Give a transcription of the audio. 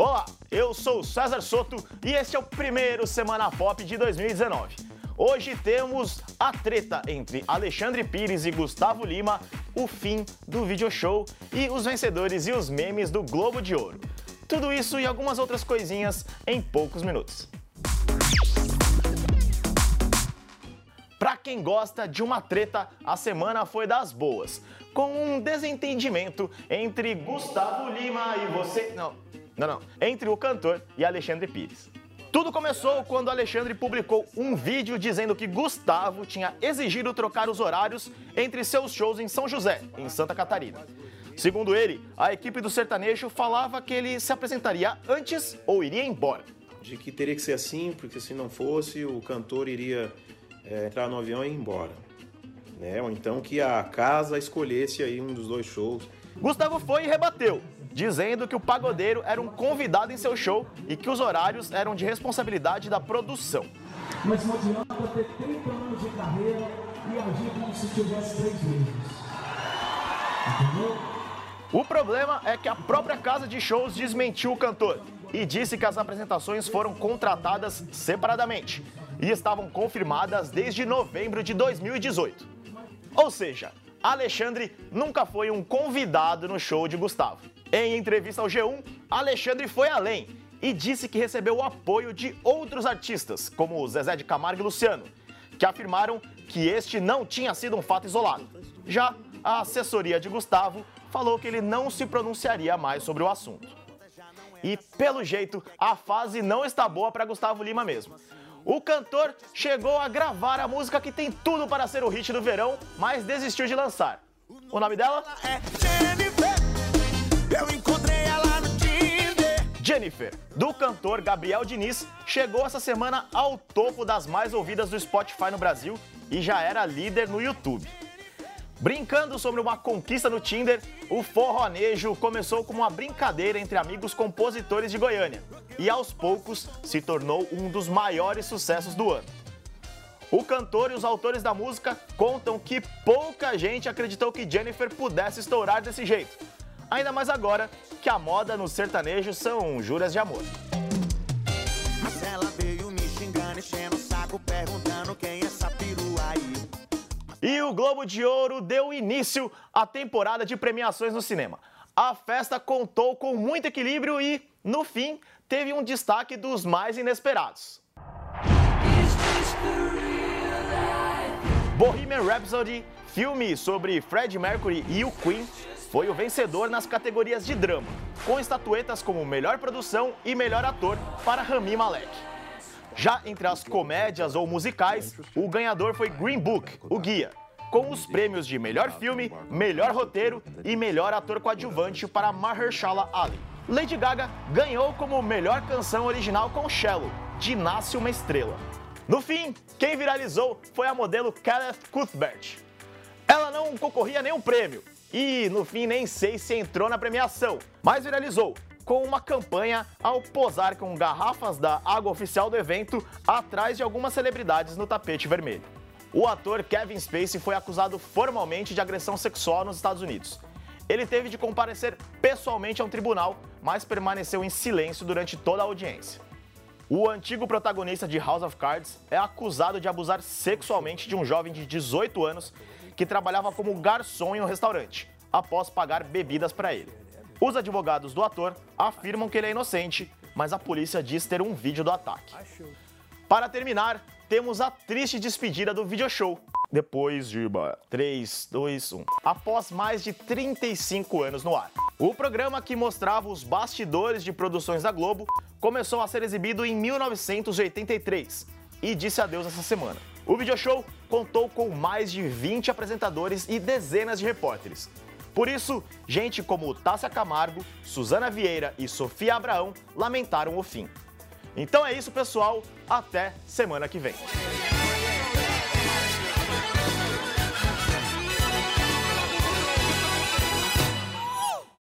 Olá, eu sou o César Soto e este é o primeiro Semana Pop de 2019. Hoje temos a treta entre Alexandre Pires e Gustavo Lima, o fim do video show e os vencedores e os memes do Globo de Ouro. Tudo isso e algumas outras coisinhas em poucos minutos. Pra quem gosta de uma treta, a semana foi das boas, com um desentendimento entre Gustavo Lima e você. Não, não, não. Entre o cantor e Alexandre Pires. Tudo começou quando Alexandre publicou um vídeo dizendo que Gustavo tinha exigido trocar os horários entre seus shows em São José, em Santa Catarina. Segundo ele, a equipe do sertanejo falava que ele se apresentaria antes ou iria embora. De que teria que ser assim, porque se não fosse, o cantor iria é, entrar no avião e ir embora. Né? Ou então que a casa escolhesse aí um dos dois shows. Gustavo foi e rebateu, dizendo que o pagodeiro era um convidado em seu show e que os horários eram de responsabilidade da produção. Mas não adianta ter 30 anos de carreira e agir como se tivesse três meses. Entendeu? O problema é que a própria casa de shows desmentiu o cantor e disse que as apresentações foram contratadas separadamente e estavam confirmadas desde novembro de 2018. Ou seja, Alexandre nunca foi um convidado no show de Gustavo. Em entrevista ao G1, Alexandre foi além e disse que recebeu o apoio de outros artistas, como Zezé de Camargo e Luciano, que afirmaram que este não tinha sido um fato isolado. Já a assessoria de Gustavo falou que ele não se pronunciaria mais sobre o assunto. E, pelo jeito, a fase não está boa para Gustavo Lima mesmo. O cantor chegou a gravar a música que tem tudo para ser o hit do verão, mas desistiu de lançar. O nome dela? É eu encontrei ela no Tinder. Jennifer, do cantor Gabriel Diniz, chegou essa semana ao topo das mais ouvidas do Spotify no Brasil e já era líder no YouTube. Brincando sobre uma conquista no Tinder, o forronejo começou como uma brincadeira entre amigos compositores de Goiânia e aos poucos se tornou um dos maiores sucessos do ano. O cantor e os autores da música contam que pouca gente acreditou que Jennifer pudesse estourar desse jeito. Ainda mais agora que a moda no sertanejo são juras de amor. E o Globo de Ouro deu início à temporada de premiações no cinema. A festa contou com muito equilíbrio e, no fim, teve um destaque dos mais inesperados. Bohemian Rhapsody, filme sobre Freddie Mercury e o Queen, foi o vencedor nas categorias de drama, com estatuetas como melhor produção e melhor ator para Rami Malek. Já entre as comédias ou musicais, o ganhador foi Green Book, o guia, com os prêmios de melhor filme, melhor roteiro e melhor ator coadjuvante para Mahershala Ali. Lady Gaga ganhou como melhor canção original com Shallow, de Nasce uma Estrela. No fim, quem viralizou foi a modelo Kenneth Cuthbert. Ela não concorria a nenhum prêmio e, no fim, nem sei se entrou na premiação, mas viralizou com uma campanha ao posar com garrafas da água oficial do evento atrás de algumas celebridades no tapete vermelho. O ator Kevin Spacey foi acusado formalmente de agressão sexual nos Estados Unidos. Ele teve de comparecer pessoalmente a um tribunal, mas permaneceu em silêncio durante toda a audiência. O antigo protagonista de House of Cards é acusado de abusar sexualmente de um jovem de 18 anos que trabalhava como garçom em um restaurante, após pagar bebidas para ele. Os advogados do ator afirmam que ele é inocente, mas a polícia diz ter um vídeo do ataque. Para terminar, temos a triste despedida do video show. Depois de 3, 2, 1. Após mais de 35 anos no ar. O programa que mostrava os bastidores de produções da Globo começou a ser exibido em 1983 e disse adeus essa semana. O video show contou com mais de 20 apresentadores e dezenas de repórteres. Por isso, gente como Tássia Camargo, Suzana Vieira e Sofia Abraão lamentaram o fim. Então é isso, pessoal. Até semana que vem.